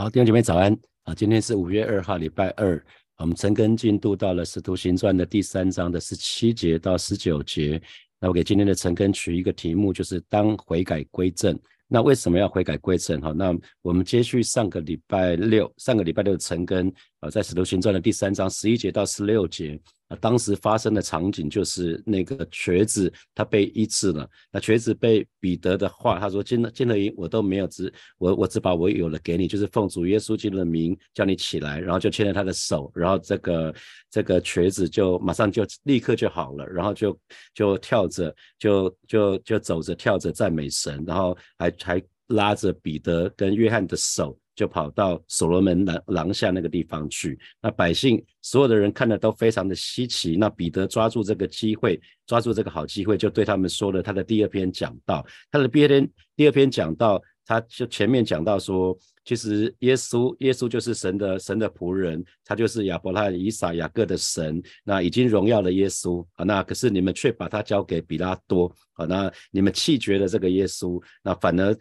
好，弟兄姐妹早安啊！今天是五月二号，礼拜二。我们陈根进度到了《使徒行传》的第三章的十七节到十九节。那我给今天的陈根取一个题目，就是当悔改归正。那为什么要悔改归正？哈，那我们接续上个礼拜六，上个礼拜六陈根啊，在《使徒行传》的第三章十一节到十六节。啊，当时发生的场景就是那个瘸子他被医治了。那瘸子被彼得的话，他说：“金金乐英，我都没有只我我只把我有了给你，就是奉主耶稣基督的名叫你起来。”然后就牵着他的手，然后这个这个瘸子就马上就立刻就好了，然后就就跳着就就就走着跳着赞美神，然后还还拉着彼得跟约翰的手。就跑到所罗门廊廊下那个地方去。那百姓所有的人看的都非常的稀奇。那彼得抓住这个机会，抓住这个好机会，就对他们说了他的第二篇讲道。他的第二篇第二篇讲道，他就前面讲到说，其实耶稣耶稣就是神的神的仆人，他就是亚伯拉罕、以撒、雅各的神。那已经荣耀了耶稣啊，那可是你们却把他交给比拉多啊，那你们弃绝了这个耶稣，那反而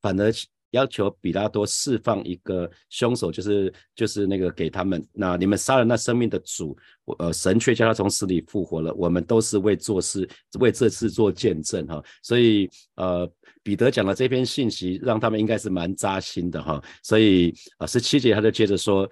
反而。要求比拉多释放一个凶手，就是就是那个给他们。那你们杀了那生命的主，呃，神却叫他从死里复活了。我们都是为做事，为这次做见证哈。所以呃，彼得讲的这篇信息，让他们应该是蛮扎心的哈。所以啊，十七节他就接着说：“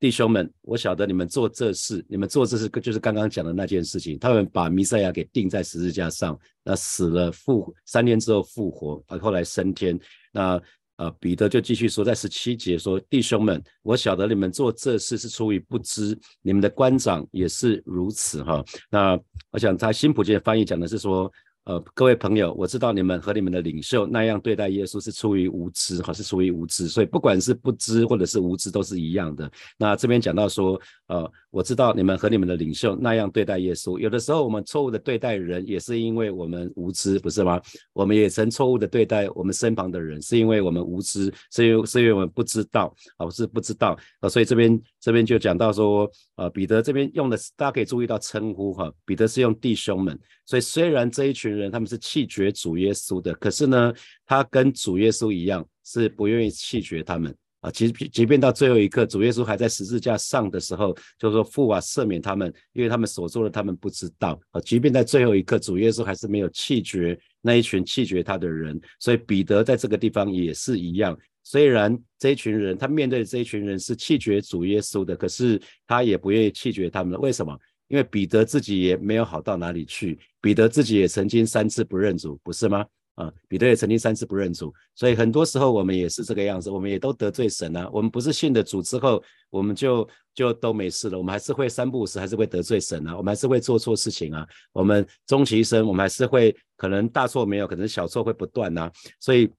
弟兄们，我晓得你们做这事，你们做这事就是刚刚讲的那件事情。他们把弥赛亚给钉在十字架上，那死了复三天之后复活，啊，后来升天。那呃，彼得就继续说，在十七节说：“弟兄们，我晓得你们做这事是出于不知，你们的官长也是如此。”哈，那我想他新普界翻译讲的是说。呃，各位朋友，我知道你们和你们的领袖那样对待耶稣是出于无知，哈，是出于无知，所以不管是不知或者是无知都是一样的。那这边讲到说，呃，我知道你们和你们的领袖那样对待耶稣，有的时候我们错误的对待人，也是因为我们无知，不是吗？我们也曾错误的对待我们身旁的人，是因为我们无知，是因为是因为我们不知道，而啊，是不知道，啊，所以这边这边就讲到说，呃，彼得这边用的，大家可以注意到称呼，哈，彼得是用弟兄们，所以虽然这一群。人他们是弃绝主耶稣的，可是呢，他跟主耶稣一样，是不愿意弃绝他们啊。即即便到最后一刻，主耶稣还在十字架上的时候，就说父啊，赦免他们，因为他们所做的他们不知道啊。即便在最后一刻，主耶稣还是没有弃绝那一群弃绝他的人。所以彼得在这个地方也是一样，虽然这一群人他面对的这一群人是弃绝主耶稣的，可是他也不愿意弃绝他们。为什么？因为彼得自己也没有好到哪里去，彼得自己也曾经三次不认主，不是吗？啊，彼得也曾经三次不认主，所以很多时候我们也是这个样子，我们也都得罪神啊。我们不是信的主之后，我们就就都没事了，我们还是会三不五时还是会得罪神啊，我们还是会做错事情啊。我们终其一生，我们还是会可能大错没有，可能小错会不断呐，所以。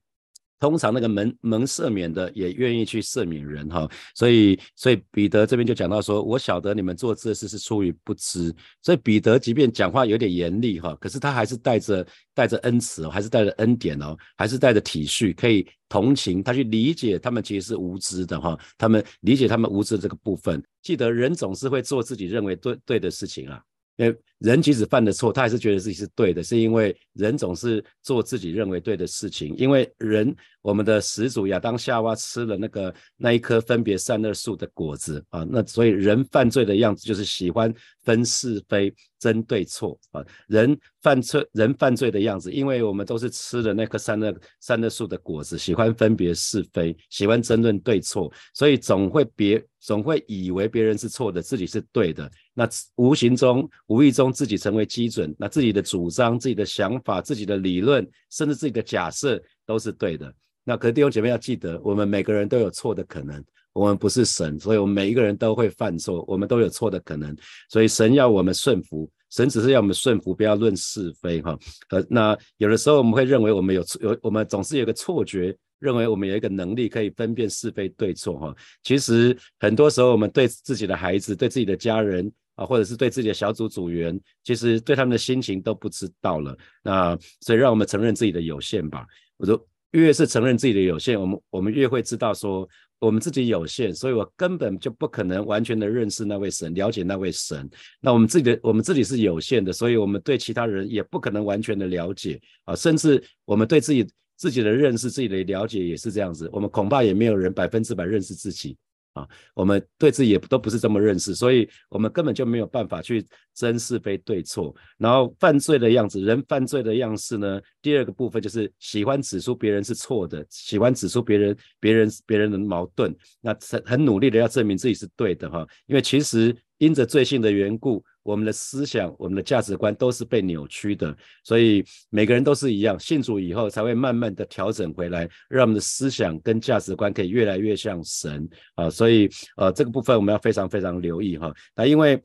通常那个蒙蒙赦免的也愿意去赦免人哈，所以所以彼得这边就讲到说，我晓得你们做这事是出于不知，所以彼得即便讲话有点严厉哈，可是他还是带着带着恩慈哦，还是带着恩典哦，还是带着体恤，可以同情。他去理解他们其实是无知的哈，他们理解他们无知的这个部分，记得人总是会做自己认为对对的事情啊。因为人即使犯的错，他还是觉得自己是对的，是因为人总是做自己认为对的事情。因为人，我们的始祖亚当夏娃吃了那个那一棵分别善恶树的果子啊，那所以人犯罪的样子就是喜欢分是非、争对错啊。人犯罪，人犯罪的样子，因为我们都是吃了那棵善恶善恶树的果子，喜欢分别是非，喜欢争论对错，所以总会别总会以为别人是错的，自己是对的。那无形中、无意中自己成为基准，那自己的主张、自己的想法、自己的理论，甚至自己的假设都是对的。那可弟兄姐妹要记得，我们每个人都有错的可能，我们不是神，所以我们每一个人都会犯错，我们都有错的可能。所以神要我们顺服，神只是要我们顺服，不要论是非哈。呃，那有的时候我们会认为我们有有，我们总是有个错觉。认为我们有一个能力可以分辨是非对错哈，其实很多时候我们对自己的孩子、对自己的家人啊，或者是对自己的小组组员，其实对他们的心情都不知道了。那所以让我们承认自己的有限吧。我说越是承认自己的有限，我们我们越会知道说我们自己有限，所以我根本就不可能完全的认识那位神，了解那位神。那我们自己的我们自己是有限的，所以我们对其他人也不可能完全的了解啊，甚至我们对自己。自己的认识、自己的了解也是这样子，我们恐怕也没有人百分之百认识自己。我们对自己也都不是这么认识，所以我们根本就没有办法去争是非对错。然后犯罪的样子，人犯罪的样式呢？第二个部分就是喜欢指出别人是错的，喜欢指出别人、别人、别人的矛盾，那很很努力的要证明自己是对的哈。因为其实因着罪性的缘故。我们的思想、我们的价值观都是被扭曲的，所以每个人都是一样。信主以后，才会慢慢的调整回来，让我们的思想跟价值观可以越来越像神啊。所以，呃，这个部分我们要非常非常留意哈。那因为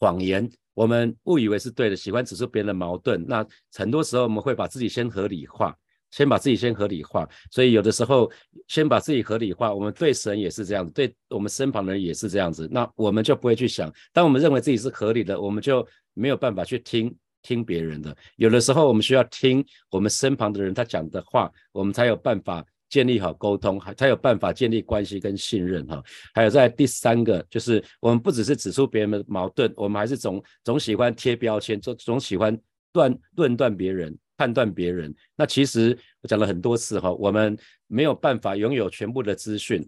谎言，我们误以为是对的，喜欢指出别人的矛盾，那很多时候我们会把自己先合理化。先把自己先合理化，所以有的时候先把自己合理化，我们对神也是这样子，对我们身旁的人也是这样子，那我们就不会去想，当我们认为自己是合理的，我们就没有办法去听听别人的。有的时候我们需要听我们身旁的人他讲的话，我们才有办法建立好沟通，还才有办法建立关系跟信任哈。还有在第三个，就是我们不只是指出别人的矛盾，我们还是总总喜欢贴标签，总总喜欢断论断别人。判断别人，那其实我讲了很多次哈，我们没有办法拥有全部的资讯。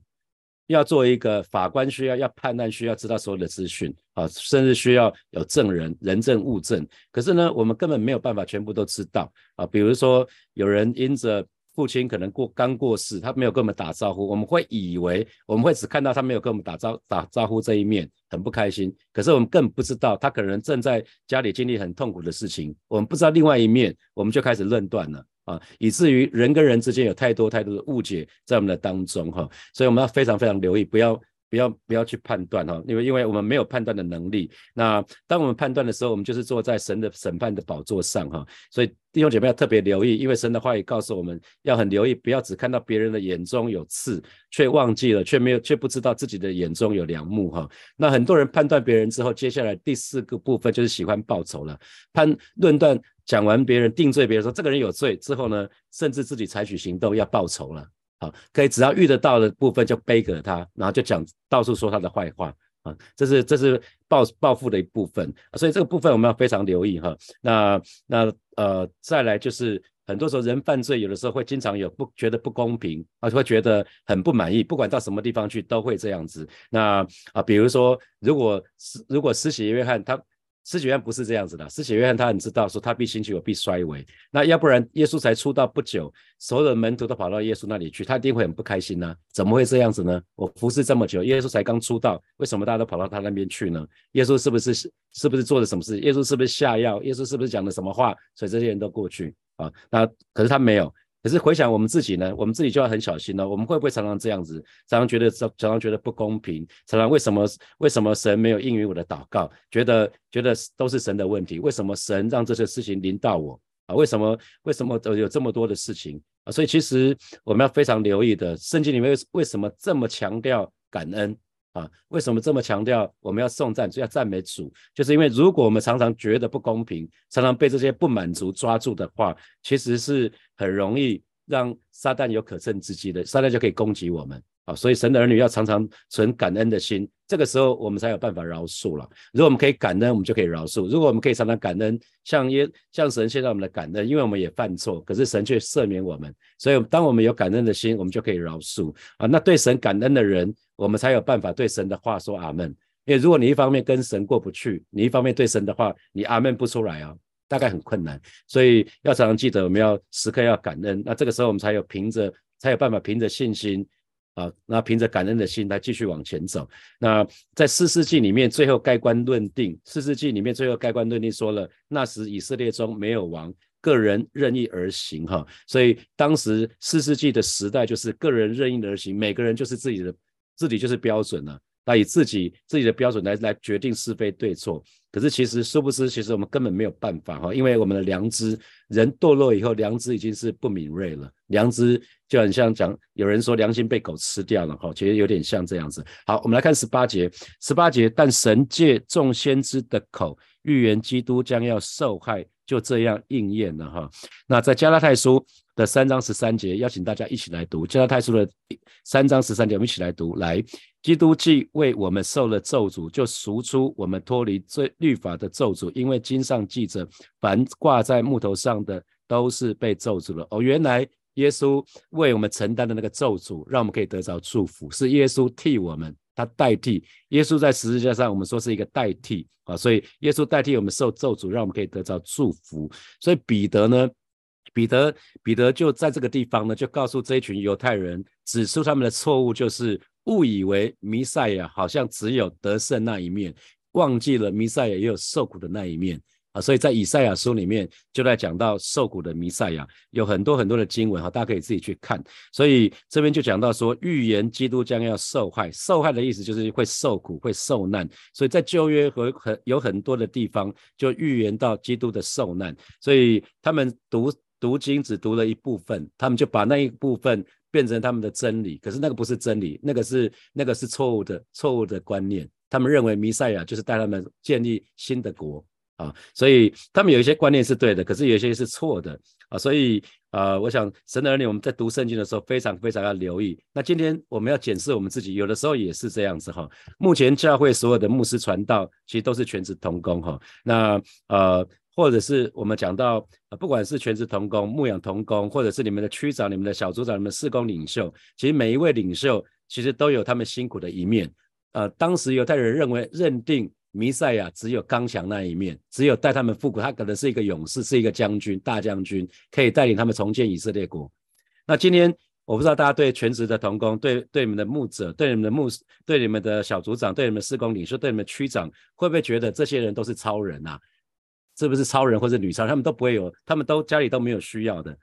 要做一个法官，需要要判断，需要知道所有的资讯啊，甚至需要有证人，人证物证。可是呢，我们根本没有办法全部都知道啊。比如说，有人因着父亲可能过刚过世，他没有跟我们打招呼，我们会以为我们会只看到他没有跟我们打招打招呼这一面，很不开心。可是我们更不知道他可能正在家里经历很痛苦的事情，我们不知道另外一面，我们就开始论断了啊，以至于人跟人之间有太多太多的误解在我们的当中哈，所以我们要非常非常留意，不要。不要不要去判断哈，因为因为我们没有判断的能力。那当我们判断的时候，我们就是坐在神的审判的宝座上哈。所以弟兄姐妹要特别留意，因为神的话语告诉我们要很留意，不要只看到别人的眼中有刺，却忘记了，却没有却不知道自己的眼中有良木哈。那很多人判断别人之后，接下来第四个部分就是喜欢报仇了。判论断讲完别人定罪别人说这个人有罪之后呢，甚至自己采取行动要报仇了。啊，可以只要遇得到的部分就背给他，然后就讲到处说他的坏话啊，这是这是报报复的一部分，所以这个部分我们要非常留意哈。那那呃，再来就是很多时候人犯罪，有的时候会经常有不觉得不公平啊，会觉得很不满意，不管到什么地方去都会这样子。那啊，比如说如果如果施洗约翰他。施洗约翰不是这样子的，施洗约翰他很知道说他必兴起，我必衰微。那要不然耶稣才出道不久，所有的门徒都跑到耶稣那里去，他一定会很不开心呢？怎么会这样子呢？我服侍这么久，耶稣才刚出道，为什么大家都跑到他那边去呢？耶稣是不是是不是做了什么事？耶稣是不是下药？耶稣是不是讲了什么话？所以这些人都过去啊？那可是他没有。可是回想我们自己呢，我们自己就要很小心了。我们会不会常常这样子，常常觉得常常觉得不公平，常常为什么为什么神没有应允我的祷告？觉得觉得都是神的问题，为什么神让这些事情临到我啊？为什么为什么有这么多的事情啊？所以其实我们要非常留意的，圣经里面为什么这么强调感恩？啊，为什么这么强调我们要颂赞，要赞美主？就是因为如果我们常常觉得不公平，常常被这些不满足抓住的话，其实是很容易让撒旦有可乘之机的，撒旦就可以攻击我们。啊，所以神的儿女要常常存感恩的心，这个时候我们才有办法饶恕了。如果我们可以感恩，我们就可以饶恕；如果我们可以常常感恩，像耶像神现在我们的感恩，因为我们也犯错，可是神却赦免我们。所以当我们有感恩的心，我们就可以饶恕啊。那对神感恩的人，我们才有办法对神的话说阿门。因为如果你一方面跟神过不去，你一方面对神的话你阿门不出来啊，大概很困难。所以要常常记得，我们要时刻要感恩。那这个时候我们才有凭着才有办法凭着信心。啊，那凭着感恩的心来继续往前走。那在四世纪里面，最后盖棺论定。四世纪里面最后盖棺论定说了，那时以色列中没有王，个人任意而行。哈，所以当时四世纪的时代就是个人任意而行，每个人就是自己的，自己就是标准了。那以自己自己的标准来来决定是非对错。可是其实殊不知，其实我们根本没有办法哈，因为我们的良知，人堕落以后，良知已经是不敏锐了。良知就很像讲，有人说良心被狗吃掉了哈，其实有点像这样子。好，我们来看十八节，十八节，但神借众先知的口预言基督将要受害，就这样应验了哈。那在加拉太书的三章十三节，邀请大家一起来读加拉太书的三章十三节，我们一起来读来。基督既为我们受了咒诅，就赎出我们脱离罪律法的咒诅，因为经上记着，凡挂在木头上的都是被咒诅了。哦，原来耶稣为我们承担的那个咒诅，让我们可以得着祝福，是耶稣替我们，他代替耶稣在十字架上，我们说是一个代替啊，所以耶稣代替我们受咒诅，让我们可以得着祝福。所以彼得呢，彼得彼得就在这个地方呢，就告诉这一群犹太人，指出他们的错误，就是误以为弥赛亚好像只有得胜那一面，忘记了弥赛亚也有受苦的那一面。啊，所以在以赛亚书里面就在讲到受苦的弥赛亚，有很多很多的经文哈，大家可以自己去看。所以这边就讲到说，预言基督将要受害，受害的意思就是会受苦、会受难。所以在旧约和很有很多的地方就预言到基督的受难，所以他们读读经只读了一部分，他们就把那一部分变成他们的真理，可是那个不是真理，那个是那个是错误的错误的观念。他们认为弥赛亚就是带他们建立新的国。啊，所以他们有一些观念是对的，可是有一些是错的啊，所以啊，我想神的儿女我们在读圣经的时候非常非常要留意。那今天我们要检视我们自己，有的时候也是这样子哈。目前教会所有的牧师传道其实都是全职同工哈。那呃，或者是我们讲到，不管是全职同工、牧养同工，或者是你们的区长、你们的小组长、你们事工领袖，其实每一位领袖其实都有他们辛苦的一面。呃，当时犹太人认为认定。弥赛亚只有刚强那一面，只有带他们复古，他可能是一个勇士，是一个将军，大将军，可以带领他们重建以色列国。那今天我不知道大家对全职的童工，对对你们的牧者，对你们的牧，对你们的小组长，对你们的施工领袖，对你们区长，会不会觉得这些人都是超人啊？是不是超人或者女超？他们都不会有，他们都家里都没有需要的，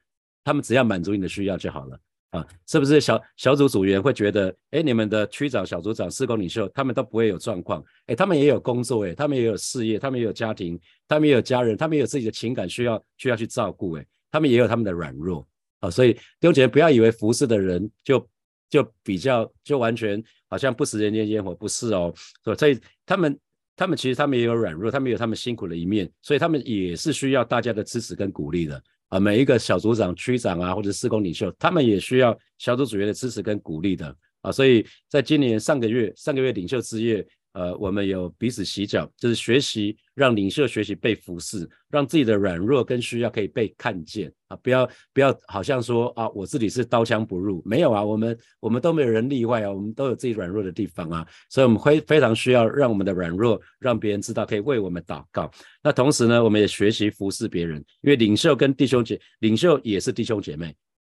他们只要满足你的需要就好了。啊，是不是小小组组员会觉得，哎，你们的区长、小组长、施工领袖，他们都不会有状况，哎，他们也有工作，哎，他们也有事业，他们也有家庭，他们也有家人，他们也有自己的情感需要需要去照顾，哎，他们也有他们的软弱，啊，所以弟兄姐妹不要以为服侍的人就就比较就完全好像不食人间烟火，不是哦，所以他们他们其实他们也有软弱，他们有他们辛苦的一面，所以他们也是需要大家的支持跟鼓励的。啊，每一个小组长、区长啊，或者施工领袖，他们也需要小组组员的支持跟鼓励的啊。所以在今年上个月，上个月领袖之夜，呃，我们有彼此洗脚，就是学习让领袖学习被服侍，让自己的软弱跟需要可以被看见啊！不要不要，好像说啊，我自己是刀枪不入，没有啊，我们我们都没有人例外啊，我们都有自己软弱的地方啊，所以我们会非常需要让我们的软弱让别人知道，可以为我们祷告。那同时呢，我们也学习服侍别人，因为领袖跟弟兄姐，领袖也是弟兄姐妹。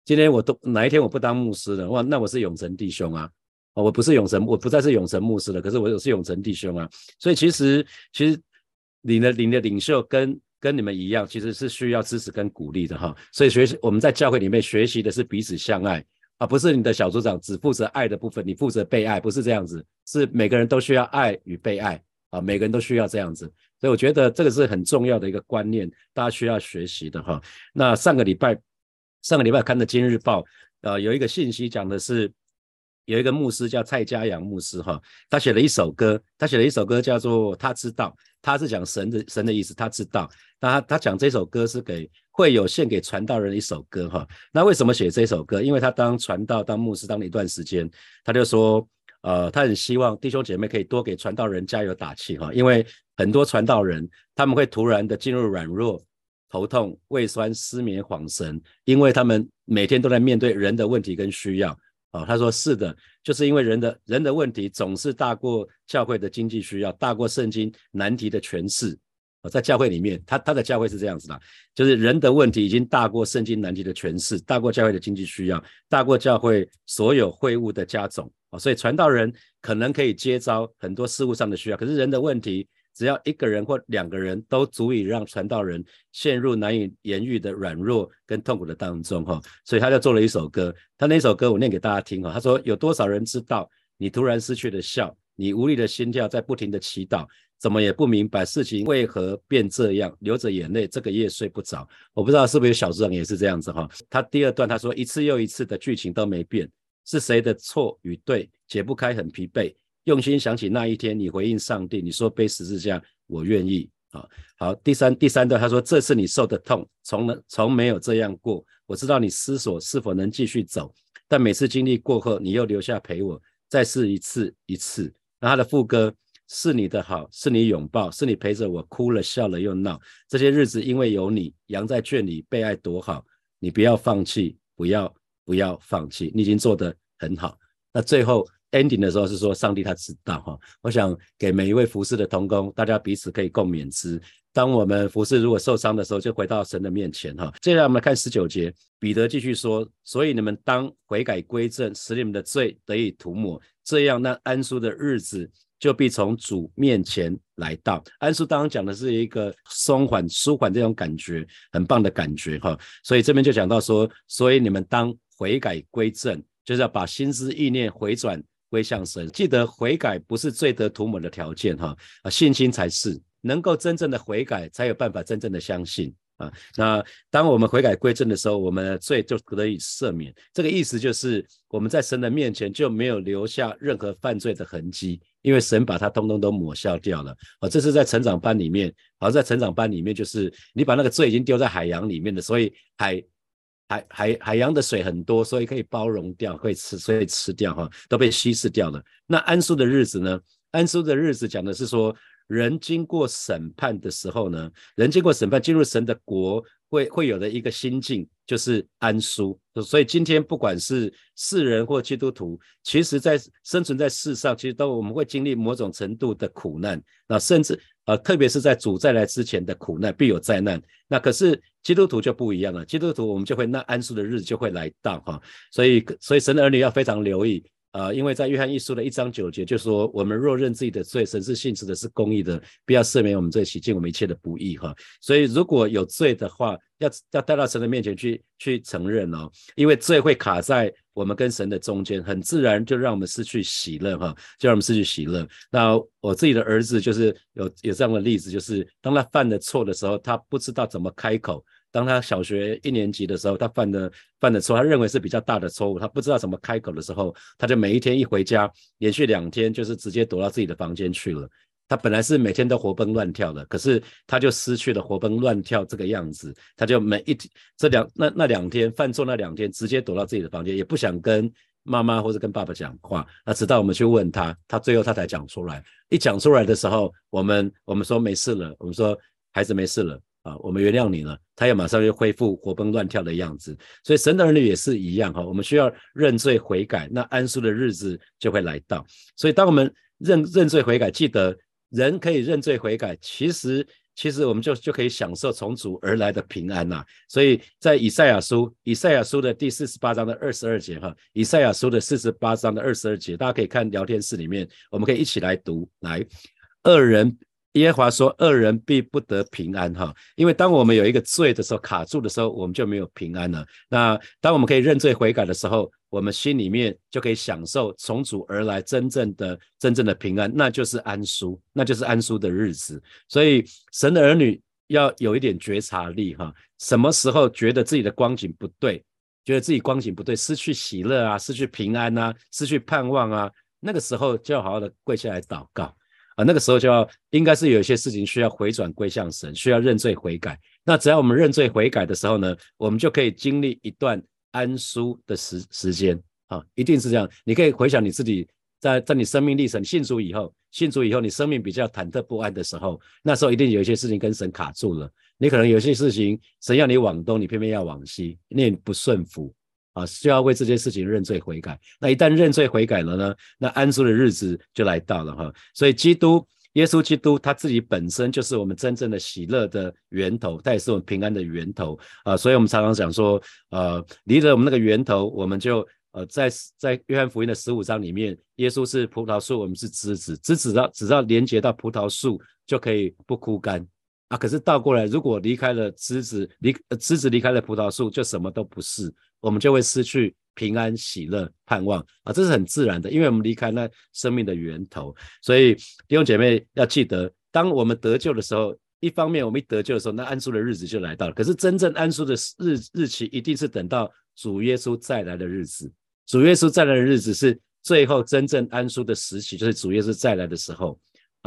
今天我都哪一天我不当牧师了，哇，那我是永成弟兄啊。我不是永成，我不再是永成牧师了。可是我是永成弟兄啊，所以其实其实你的你的领袖跟跟你们一样，其实是需要支持跟鼓励的哈。所以学习我们在教会里面学习的是彼此相爱啊，不是你的小组长只负责爱的部分，你负责被爱，不是这样子，是每个人都需要爱与被爱啊，每个人都需要这样子。所以我觉得这个是很重要的一个观念，大家需要学习的哈。那上个礼拜上个礼拜看的《今日报》呃，有一个信息讲的是。有一个牧师叫蔡家阳牧师，哈，他写了一首歌，他写了一首歌叫做《他知道》，他是讲神的神的意思，他知道。那他他讲这首歌是给会有献给传道人的一首歌，哈。那为什么写这首歌？因为他当传道当牧师当了一段时间，他就说，呃，他很希望弟兄姐妹可以多给传道人加油打气，哈，因为很多传道人他们会突然的进入软弱、头痛、胃酸、失眠、恍神，因为他们每天都在面对人的问题跟需要。哦，他说是的，就是因为人的人的问题总是大过教会的经济需要，大过圣经难题的诠释。哦，在教会里面，他他的教会是这样子的，就是人的问题已经大过圣经难题的诠释，大过教会的经济需要，大过教会所有会务的加总。哦，所以传道人可能可以接招很多事务上的需要，可是人的问题。只要一个人或两个人都足以让传道人陷入难以言喻的软弱跟痛苦的当中哈，所以他就做了一首歌。他那首歌我念给大家听哈。他说：有多少人知道你突然失去了笑，你无力的心跳在不停的祈祷，怎么也不明白事情为何变这样，流着眼泪这个夜睡不着。我不知道是不是有小组长也是这样子哈。他第二段他说：一次又一次的剧情都没变，是谁的错与对解不开，很疲惫。用心想起那一天，你回应上帝，你说背十字架，我愿意。啊，好，第三第三段，他说这次你受的痛，从来从没有这样过。我知道你思索是否能继续走，但每次经历过后，你又留下陪我，再试一次一次。那他的副歌是你的好，是你拥抱，是你陪着我哭了笑了又闹。这些日子因为有你，羊在圈里被爱多好，你不要放弃。不要不要放弃，你已经做得很好。那最后 ending 的时候是说，上帝他知道哈。我想给每一位服侍的同工，大家彼此可以共勉之。当我们服侍如果受伤的时候，就回到神的面前哈。接下来我们来看十九节，彼得继续说：所以你们当悔改归正，使你们的罪得以涂抹，这样那安舒的日子就必从主面前来到。安舒当然讲的是一个松缓、舒缓这种感觉，很棒的感觉哈。所以这边就讲到说，所以你们当悔改归正，就是要把心思意念回转归向神。记得悔改不是罪得涂抹的条件哈，啊，信心才是。能够真正的悔改，才有办法真正的相信啊。那当我们悔改归正的时候，我们的罪就得以赦免。这个意思就是我们在神的面前就没有留下任何犯罪的痕迹，因为神把它通通都抹消掉了啊。这是在成长班里面，好在成长班里面就是你把那个罪已经丢在海洋里面的，所以海海海海洋的水很多，所以可以包容掉，可以吃，所以吃掉哈，都被稀释掉了。那安舒的日子呢？安舒的日子讲的是说。人经过审判的时候呢，人经过审判进入神的国，会会有的一个心境就是安舒。所以今天不管是世人或基督徒，其实在生存在世上，其实都我们会经历某种程度的苦难。那甚至呃，特别是在主再来之前的苦难，必有灾难。那可是基督徒就不一样了，基督徒我们就会那安息的日子就会来到哈。所以所以神的儿女要非常留意。啊，因为在约翰一书的一章九节就说，我们若认自己的罪，神是信实的，是公义的，必要赦免我们罪，洗净我们一切的不义。哈，所以如果有罪的话，要要带到神的面前去去承认哦，因为罪会卡在我们跟神的中间，很自然就让我们失去喜乐哈，就让我们失去喜乐。那我自己的儿子就是有有这样的例子，就是当他犯了错的时候，他不知道怎么开口。当他小学一年级的时候，他犯的犯的错，他认为是比较大的错误，他不知道怎么开口的时候，他就每一天一回家，连续两天就是直接躲到自己的房间去了。他本来是每天都活蹦乱跳的，可是他就失去了活蹦乱跳这个样子，他就每一天这两那那两天犯错那两天，直接躲到自己的房间，也不想跟妈妈或者跟爸爸讲话。那直到我们去问他，他最后他才讲出来。一讲出来的时候，我们我们说没事了，我们说孩子没事了。啊，我们原谅你了，他也马上就恢复活蹦乱跳的样子。所以神的儿女也是一样哈，我们需要认罪悔改，那安舒的日子就会来到。所以当我们认认罪悔改，记得人可以认罪悔改，其实其实我们就就可以享受从主而来的平安呐。所以在以赛亚书以赛亚书的第四十八章的二十二节哈，以赛亚书的四十八章的二十二节，大家可以看聊天室里面，我们可以一起来读来二人。耶和华说：“恶人必不得平安，哈！因为当我们有一个罪的时候卡住的时候，我们就没有平安了。那当我们可以认罪悔改的时候，我们心里面就可以享受从主而来真正的、真正的平安，那就是安舒，那就是安舒的日子。所以神的儿女要有一点觉察力，哈！什么时候觉得自己的光景不对，觉得自己光景不对，失去喜乐啊，失去平安啊，失去盼望啊，那个时候就要好好的跪下来祷告。”啊，那个时候就要应该是有一些事情需要回转归向神，需要认罪悔改。那只要我们认罪悔改的时候呢，我们就可以经历一段安舒的时时间啊，一定是这样。你可以回想你自己在在你生命历程信主以后，信主以后你生命比较忐忑不安的时候，那时候一定有一些事情跟神卡住了。你可能有些事情神要你往东，你偏偏要往西，你不顺服。啊，需要为这件事情认罪悔改。那一旦认罪悔改了呢？那安住的日子就来到了哈。所以基督耶稣基督他自己本身就是我们真正的喜乐的源头，他也是我们平安的源头啊。所以我们常常讲说，呃，离了我们那个源头，我们就呃在在约翰福音的十五章里面，耶稣是葡萄树，我们是枝子，枝子到只要连接到葡萄树就可以不枯干啊。可是倒过来，如果离开了枝子，离枝子离开了葡萄树，就什么都不是。我们就会失去平安、喜乐、盼望啊，这是很自然的，因为我们离开那生命的源头。所以弟兄姐妹要记得，当我们得救的时候，一方面我们一得救的时候，那安舒的日子就来到了。可是真正安舒的日日期，一定是等到主耶稣再来的日子。主耶稣再来的日子是最后真正安舒的时期，就是主耶稣再来的时候。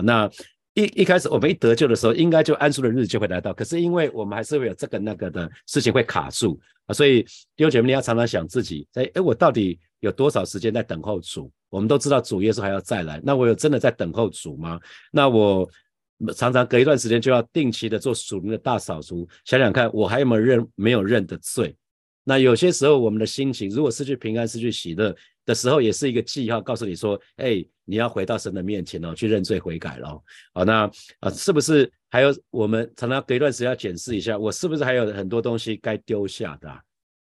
那一一开始我们一得救的时候，应该就安舒的日子就会来到。可是因为我们还是会有这个那个的事情会卡住啊，所以弟兄姐妹你要常常想自己，哎哎，我到底有多少时间在等候主？我们都知道主耶稣还要再来，那我有真的在等候主吗？那我常常隔一段时间就要定期的做属灵的大扫除，想想看我还有没有认没有认的罪那有些时候我们的心情如果失去平安、失去喜乐的时候，也是一个记号，告诉你说，哎，你要回到神的面前哦，去认罪悔改了。好，那啊，是不是还有我们常常隔一段时间要检视一下，我是不是还有很多东西该丢下的？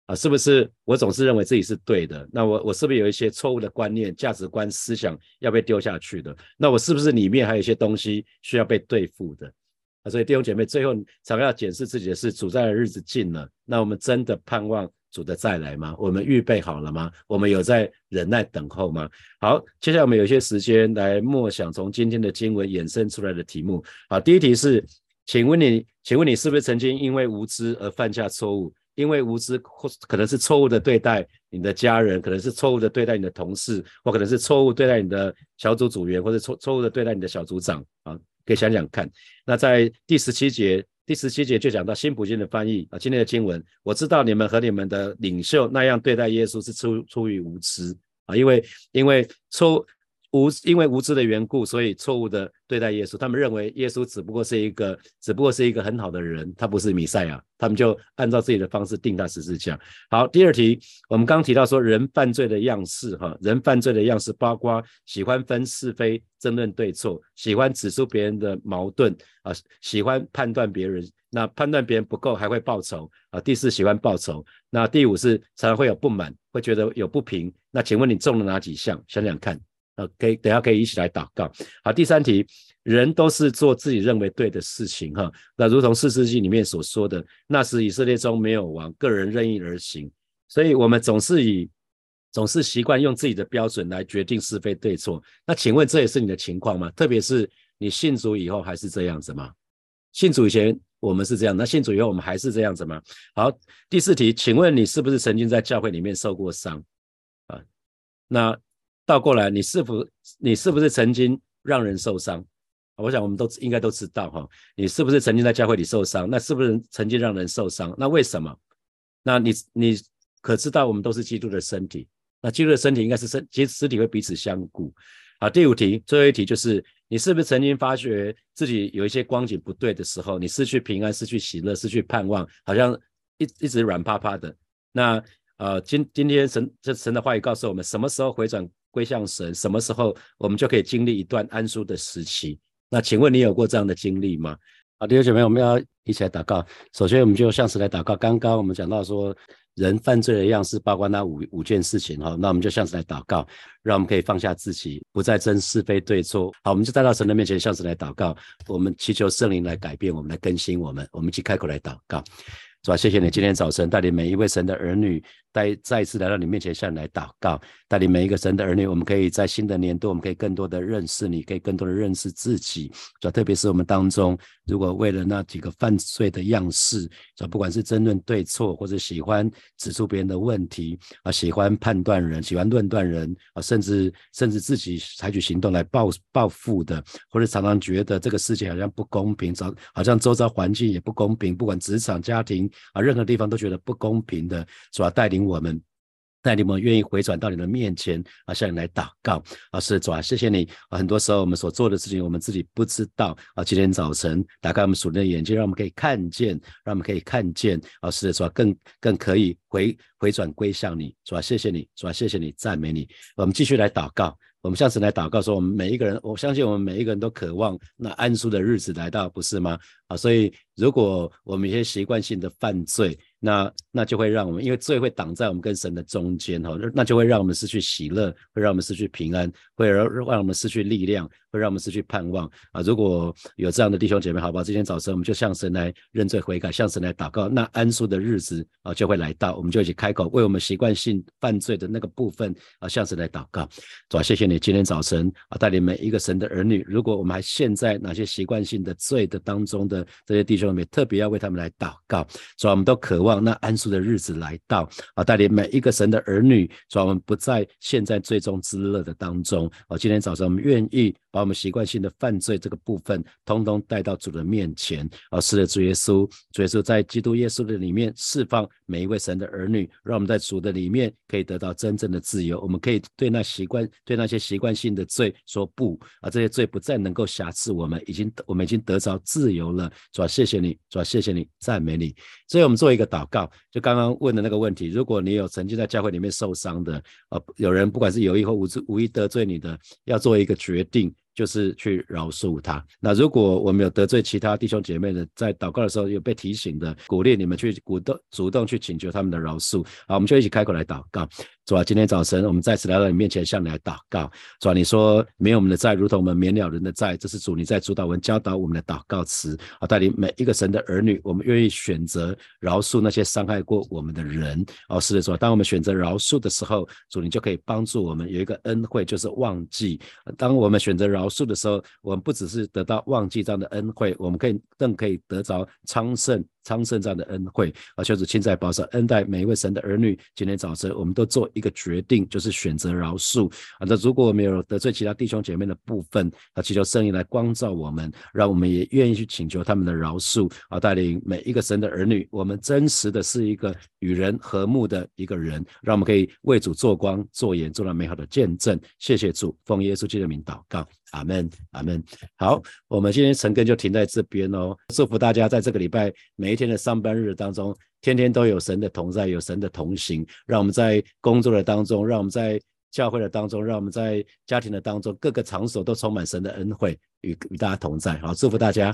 啊，是不是我总是认为自己是对的？那我我是不是有一些错误的观念、价值观、思想要被丢下去的？那我是不是里面还有一些东西需要被对付的？啊，所以弟兄姐妹，最后常要检视自己的是：主在的日子近了，那我们真的盼望主的再来吗？我们预备好了吗？我们有在忍耐等候吗？好，接下来我们有些时间来默想从今天的经文衍生出来的题目。好，第一题是，请问你，请问你是不是曾经因为无知而犯下错误？因为无知或可能是错误的对待你的家人，可能是错误的对待你的同事，或可能是错误对待你的小组组员，或者错错误的对待你的小组长啊。可以想想看，那在第十七节，第十七节就讲到新普京的翻译啊。今天的经文，我知道你们和你们的领袖那样对待耶稣是出出于无知啊，因为因为出。无因为无知的缘故，所以错误的对待耶稣。他们认为耶稣只不过是一个，只不过是一个很好的人，他不是弥赛亚。他们就按照自己的方式定他十字架。好，第二题，我们刚提到说人犯罪的样式，哈，人犯罪的样式包括喜欢分是非、争论对错，喜欢指出别人的矛盾啊，喜欢判断别人，那判断别人不够还会报仇啊。第四，喜欢报仇。那第五是常常会有不满，会觉得有不平。那请问你中了哪几项？想想看。呃，可以等下可以一起来祷告。好，第三题，人都是做自己认为对的事情哈。那如同四世纪里面所说的，那时以色列中没有王，个人任意而行，所以我们总是以总是习惯用自己的标准来决定是非对错。那请问这也是你的情况吗？特别是你信主以后还是这样子吗？信主以前我们是这样，那信主以后我们还是这样子吗？好，第四题，请问你是不是曾经在教会里面受过伤啊？那倒过来，你是否你是不是曾经让人受伤？我想我们都应该都知道哈，你是不是曾经在教会里受伤？那是不是曾经让人受伤？那为什么？那你你可知道我们都是基督的身体？那基督的身体应该是身，其实肢体会彼此相顾。好，第五题，最后一题就是你是不是曾经发觉自己有一些光景不对的时候，你失去平安，失去喜乐，失去盼望，好像一一直软趴趴的？那呃，今今天神这神的话语告诉我们，什么时候回转？归向神，什么时候我们就可以经历一段安舒的时期？那请问你有过这样的经历吗？好，弟兄姐妹，我们要一起来祷告。首先，我们就向神来祷告。刚刚我们讲到说，人犯罪的样式包括那五五件事情哈，那我们就向神来祷告，让我们可以放下自己，不再争是非对错。好，我们就带到神的面前，向神来祷告。我们祈求圣灵来改变我们，来更新我们。我们一起开口来祷告。是吧？谢谢你今天早晨带领每一位神的儿女，再再次来到你面前向你来祷告，带领每一个神的儿女，我们可以在新的年度，我们可以更多的认识你，可以更多的认识自己。是吧？特别是我们当中，如果为了那几个犯罪的样式，是吧？不管是争论对错，或者喜欢指出别人的问题啊，喜欢判断人，喜欢论断人啊，甚至甚至自己采取行动来报报复的，或者常常觉得这个世界好像不公平，早好像周遭环境也不公平，不管职场、家庭。啊，任何地方都觉得不公平的，主要带领我们，带领我们愿意回转到你的面前啊，向你来祷告啊，是主啊，谢谢你。很多时候我们所做的事情，我们自己不知道啊。今天早晨打开我们属灵的眼睛，让我们可以看见，让我们可以看见啊，是主啊，更更可以回回转归向你，主啊，谢谢你，主啊，谢谢你，赞美你。我们继续来祷告，我们下次来祷告说，我们每一个人，我相信我们每一个人都渴望那安舒的日子来到，不是吗？啊，所以。如果我们一些习惯性的犯罪，那那就会让我们，因为罪会挡在我们跟神的中间哈，那就会让我们失去喜乐，会让我们失去平安，会让让我们失去力量，会让我们失去盼望啊！如果有这样的弟兄姐妹，好吧，今天早晨我们就向神来认罪悔改，向神来祷告，那安舒的日子啊就会来到，我们就一起开口为我们习惯性犯罪的那个部分啊向神来祷告。主啊，谢谢你今天早晨啊带领每一个神的儿女，如果我们还陷在哪些习惯性的罪的当中的这些弟兄。特别要为他们来祷告，主啊我们都渴望那安舒的日子来到啊！带领每一个神的儿女，说我们不在现在最终之乐的当中啊！今天早上我们愿意把我们习惯性的犯罪这个部分，通通带到主的面前啊！是的，主耶稣，主耶稣在基督耶稣的里面释放。每一位神的儿女，让我们在主的里面可以得到真正的自由。我们可以对那习惯、对那些习惯性的罪说不啊，这些罪不再能够辖制我们，已经我们已经得着自由了。主啊，谢谢你，主啊，谢谢你，赞美你。所以我们做一个祷告，就刚刚问的那个问题：如果你有曾经在教会里面受伤的啊，有人不管是有意或无无意得罪你的，要做一个决定。就是去饶恕他。那如果我们有得罪其他弟兄姐妹的，在祷告的时候有被提醒的，鼓励你们去鼓动、主动去请求他们的饶恕。好，我们就一起开口来祷告。主啊，今天早晨我们再次来到你面前，向你来祷告。主啊，你说没有我们的债，如同我们免了人的债，这是主你在主导文教导我们的祷告词啊，带领每一个神的儿女，我们愿意选择饶恕那些伤害过我们的人。哦，是的，主啊，当我们选择饶恕的时候，主你就可以帮助我们有一个恩惠，就是忘记。当我们选择饶恕的时候，我们不只是得到忘记这样的恩惠，我们可以更可以得着昌盛。昌盛这样的恩惠，啊，求主亲在保守恩待每一位神的儿女。今天早晨，我们都做一个决定，就是选择饶恕。啊，那如果我们有得罪其他弟兄姐妹的部分，啊，祈求圣灵来光照我们，让我们也愿意去请求他们的饶恕。啊，带领每一个神的儿女，我们真实的是一个与人和睦的一个人，让我们可以为主做光做盐，做了美好的见证。谢谢主，奉耶稣基督的名祷告。阿门，阿门。好，我们今天晨更就停在这边哦。祝福大家在这个礼拜每一天的上班日当中，天天都有神的同在，有神的同行。让我们在工作的当中，让我们在教会的当中，让我们在家庭的当中，各个场所都充满神的恩惠，与与大家同在。好，祝福大家。